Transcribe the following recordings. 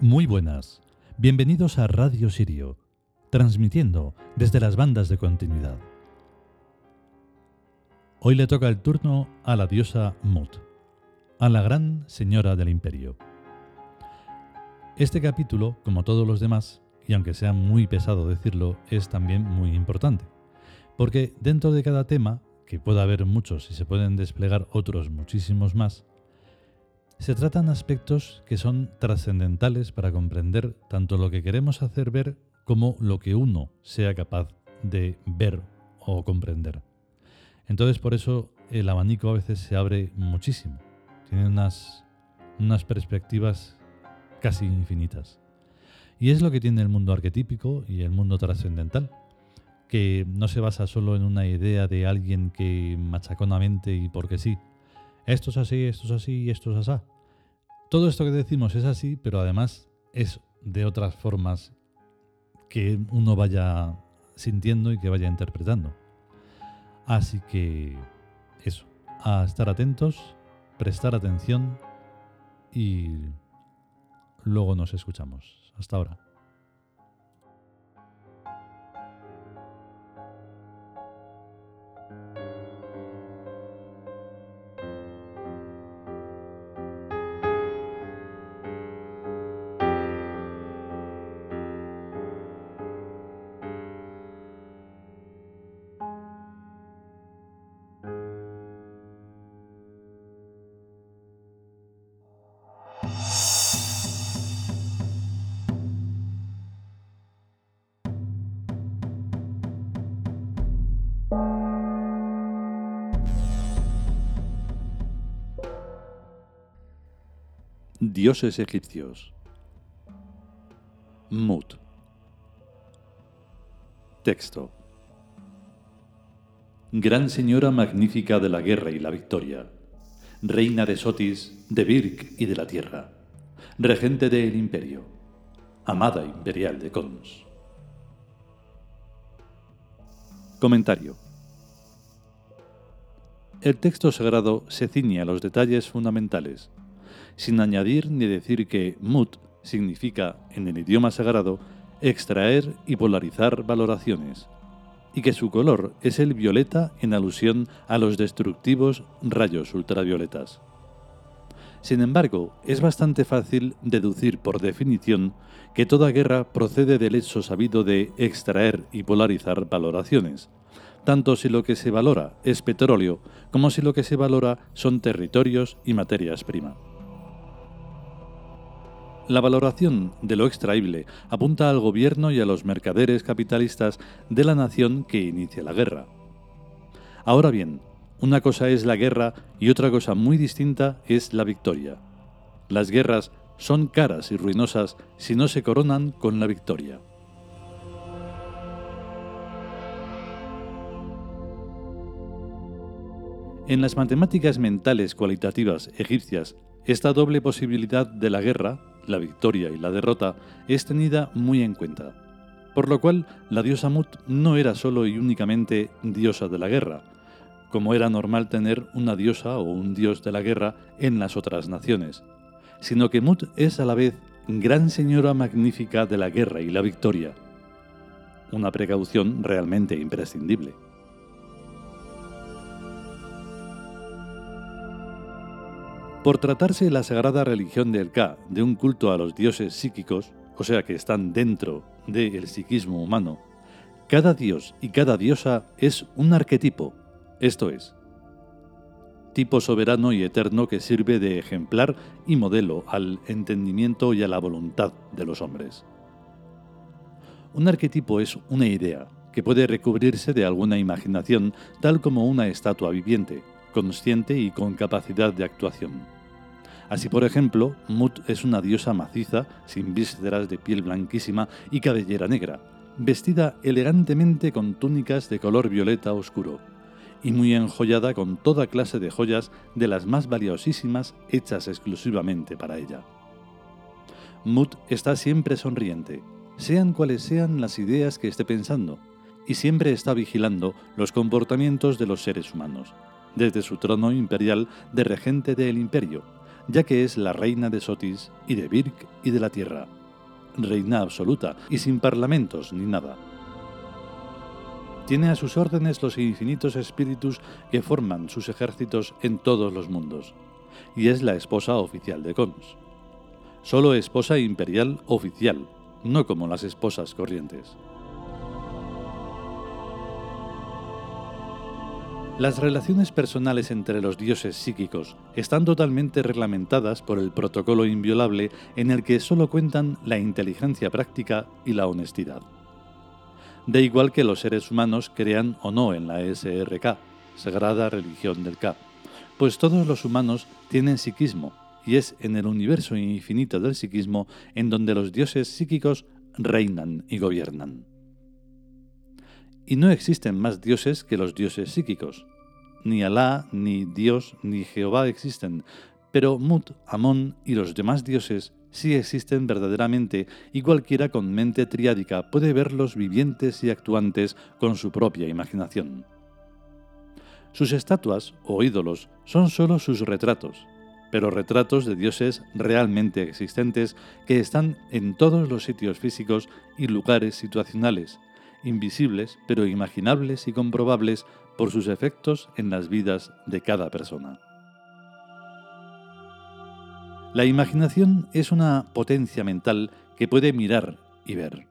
Muy buenas. Bienvenidos a Radio Sirio, transmitiendo desde las bandas de continuidad. Hoy le toca el turno a la diosa Mut, a la gran señora del imperio. Este capítulo, como todos los demás, y aunque sea muy pesado decirlo, es también muy importante, porque dentro de cada tema, que puede haber muchos y se pueden desplegar otros muchísimos más, se tratan aspectos que son trascendentales para comprender tanto lo que queremos hacer ver como lo que uno sea capaz de ver o comprender. Entonces por eso el abanico a veces se abre muchísimo. Tiene unas, unas perspectivas casi infinitas. Y es lo que tiene el mundo arquetípico y el mundo trascendental, que no se basa solo en una idea de alguien que machaconamente y porque sí, esto es así, esto es así y esto es así. Todo esto que decimos es así, pero además es de otras formas que uno vaya sintiendo y que vaya interpretando. Así que eso, a estar atentos, prestar atención y luego nos escuchamos. Hasta ahora. Dioses egipcios. Mut. Texto. Gran señora magnífica de la guerra y la victoria, reina de Sotis, de Birk y de la tierra, regente del imperio, amada imperial de Cons. Comentario. El texto sagrado se ciñe a los detalles fundamentales sin añadir ni decir que mut significa, en el idioma sagrado, extraer y polarizar valoraciones, y que su color es el violeta en alusión a los destructivos rayos ultravioletas. Sin embargo, es bastante fácil deducir por definición que toda guerra procede del hecho sabido de extraer y polarizar valoraciones, tanto si lo que se valora es petróleo como si lo que se valora son territorios y materias primas. La valoración de lo extraíble apunta al gobierno y a los mercaderes capitalistas de la nación que inicia la guerra. Ahora bien, una cosa es la guerra y otra cosa muy distinta es la victoria. Las guerras son caras y ruinosas si no se coronan con la victoria. En las matemáticas mentales cualitativas egipcias, esta doble posibilidad de la guerra la victoria y la derrota, es tenida muy en cuenta. Por lo cual, la diosa Mut no era solo y únicamente diosa de la guerra, como era normal tener una diosa o un dios de la guerra en las otras naciones, sino que Mut es a la vez gran señora magnífica de la guerra y la victoria, una precaución realmente imprescindible. Por tratarse la sagrada religión del Ka de un culto a los dioses psíquicos, o sea que están dentro del psiquismo humano, cada dios y cada diosa es un arquetipo, esto es, tipo soberano y eterno que sirve de ejemplar y modelo al entendimiento y a la voluntad de los hombres. Un arquetipo es una idea que puede recubrirse de alguna imaginación tal como una estatua viviente, consciente y con capacidad de actuación. Así, por ejemplo, Mut es una diosa maciza, sin vísceras de piel blanquísima y cabellera negra, vestida elegantemente con túnicas de color violeta oscuro, y muy enjollada con toda clase de joyas de las más valiosísimas hechas exclusivamente para ella. Mut está siempre sonriente, sean cuales sean las ideas que esté pensando, y siempre está vigilando los comportamientos de los seres humanos, desde su trono imperial de regente del imperio, ya que es la reina de Sotis y de Birk y de la tierra, reina absoluta y sin parlamentos ni nada. Tiene a sus órdenes los infinitos espíritus que forman sus ejércitos en todos los mundos, y es la esposa oficial de Cons. Solo esposa imperial oficial, no como las esposas corrientes. Las relaciones personales entre los dioses psíquicos están totalmente reglamentadas por el protocolo inviolable en el que solo cuentan la inteligencia práctica y la honestidad. De igual que los seres humanos crean o no en la SRK, Sagrada Religión del K, pues todos los humanos tienen psiquismo y es en el universo infinito del psiquismo en donde los dioses psíquicos reinan y gobiernan. Y no existen más dioses que los dioses psíquicos. Ni Alá, ni Dios, ni Jehová existen, pero Mut, Amón y los demás dioses sí existen verdaderamente y cualquiera con mente triádica puede verlos vivientes y actuantes con su propia imaginación. Sus estatuas o ídolos son sólo sus retratos, pero retratos de dioses realmente existentes que están en todos los sitios físicos y lugares situacionales, invisibles pero imaginables y comprobables por sus efectos en las vidas de cada persona. La imaginación es una potencia mental que puede mirar y ver.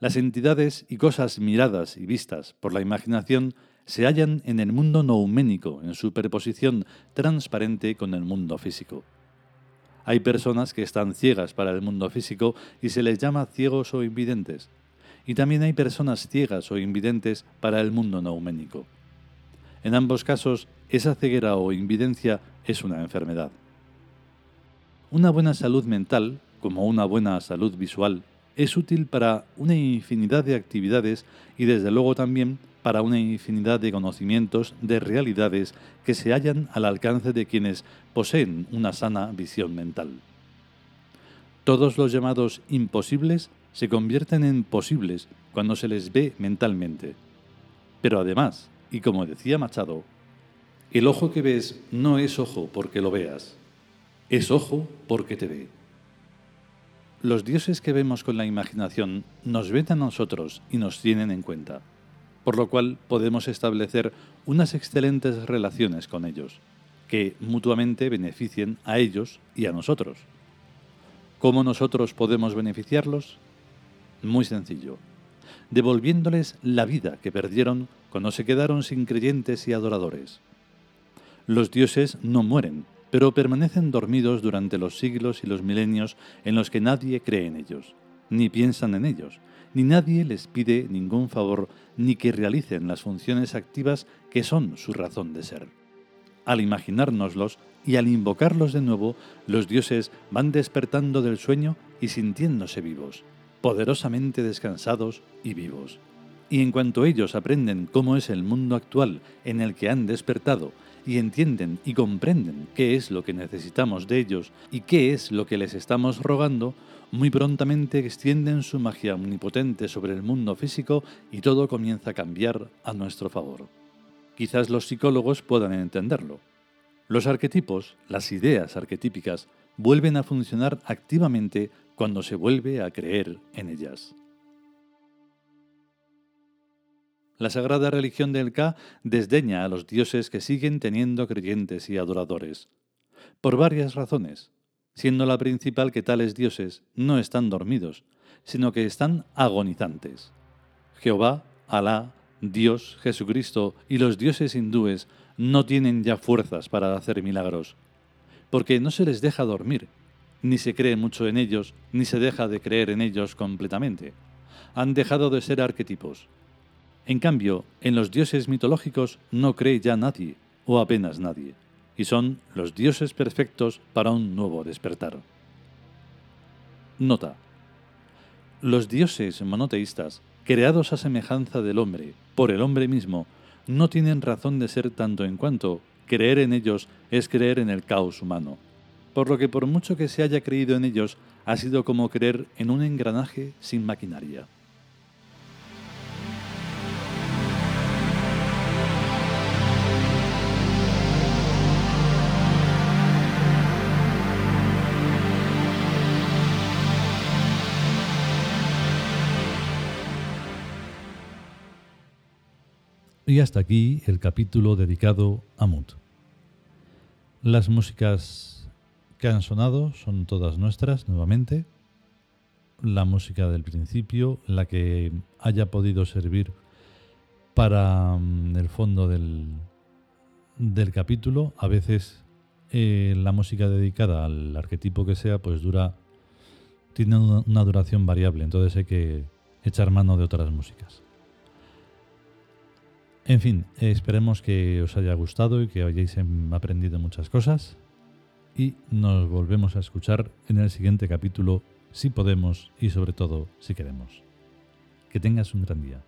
Las entidades y cosas miradas y vistas por la imaginación se hallan en el mundo nouménico en superposición transparente con el mundo físico. Hay personas que están ciegas para el mundo físico y se les llama ciegos o invidentes, y también hay personas ciegas o invidentes para el mundo nouménico. En ambos casos, esa ceguera o invidencia es una enfermedad. Una buena salud mental, como una buena salud visual, es útil para una infinidad de actividades y desde luego también para una infinidad de conocimientos de realidades que se hallan al alcance de quienes poseen una sana visión mental. Todos los llamados imposibles se convierten en posibles cuando se les ve mentalmente. Pero además, y como decía Machado, el ojo que ves no es ojo porque lo veas, es ojo porque te ve. Los dioses que vemos con la imaginación nos ven a nosotros y nos tienen en cuenta, por lo cual podemos establecer unas excelentes relaciones con ellos, que mutuamente beneficien a ellos y a nosotros. ¿Cómo nosotros podemos beneficiarlos? Muy sencillo, devolviéndoles la vida que perdieron cuando se quedaron sin creyentes y adoradores. Los dioses no mueren, pero permanecen dormidos durante los siglos y los milenios en los que nadie cree en ellos, ni piensan en ellos, ni nadie les pide ningún favor, ni que realicen las funciones activas que son su razón de ser. Al imaginárnoslos y al invocarlos de nuevo, los dioses van despertando del sueño y sintiéndose vivos, poderosamente descansados y vivos. Y en cuanto ellos aprenden cómo es el mundo actual en el que han despertado, y entienden y comprenden qué es lo que necesitamos de ellos y qué es lo que les estamos rogando, muy prontamente extienden su magia omnipotente sobre el mundo físico y todo comienza a cambiar a nuestro favor. Quizás los psicólogos puedan entenderlo. Los arquetipos, las ideas arquetípicas, vuelven a funcionar activamente cuando se vuelve a creer en ellas. La sagrada religión del Ka desdeña a los dioses que siguen teniendo creyentes y adoradores. Por varias razones, siendo la principal que tales dioses no están dormidos, sino que están agonizantes. Jehová, Alá, Dios, Jesucristo y los dioses hindúes no tienen ya fuerzas para hacer milagros, porque no se les deja dormir, ni se cree mucho en ellos, ni se deja de creer en ellos completamente. Han dejado de ser arquetipos. En cambio, en los dioses mitológicos no cree ya nadie, o apenas nadie, y son los dioses perfectos para un nuevo despertar. Nota. Los dioses monoteístas, creados a semejanza del hombre, por el hombre mismo, no tienen razón de ser tanto en cuanto creer en ellos es creer en el caos humano, por lo que por mucho que se haya creído en ellos, ha sido como creer en un engranaje sin maquinaria. Y hasta aquí el capítulo dedicado a Mut. Las músicas que han sonado son todas nuestras nuevamente. La música del principio, la que haya podido servir para mm, el fondo del, del capítulo. A veces eh, la música dedicada al arquetipo que sea, pues dura, tiene una, duración variable, entonces hay que echar mano de otras músicas. En fin, esperemos que os haya gustado y que hayáis em, aprendido muchas cosas. Y nos volvemos a escuchar en el siguiente capítulo, si podemos y sobre todo si queremos. Que tengas un gran día.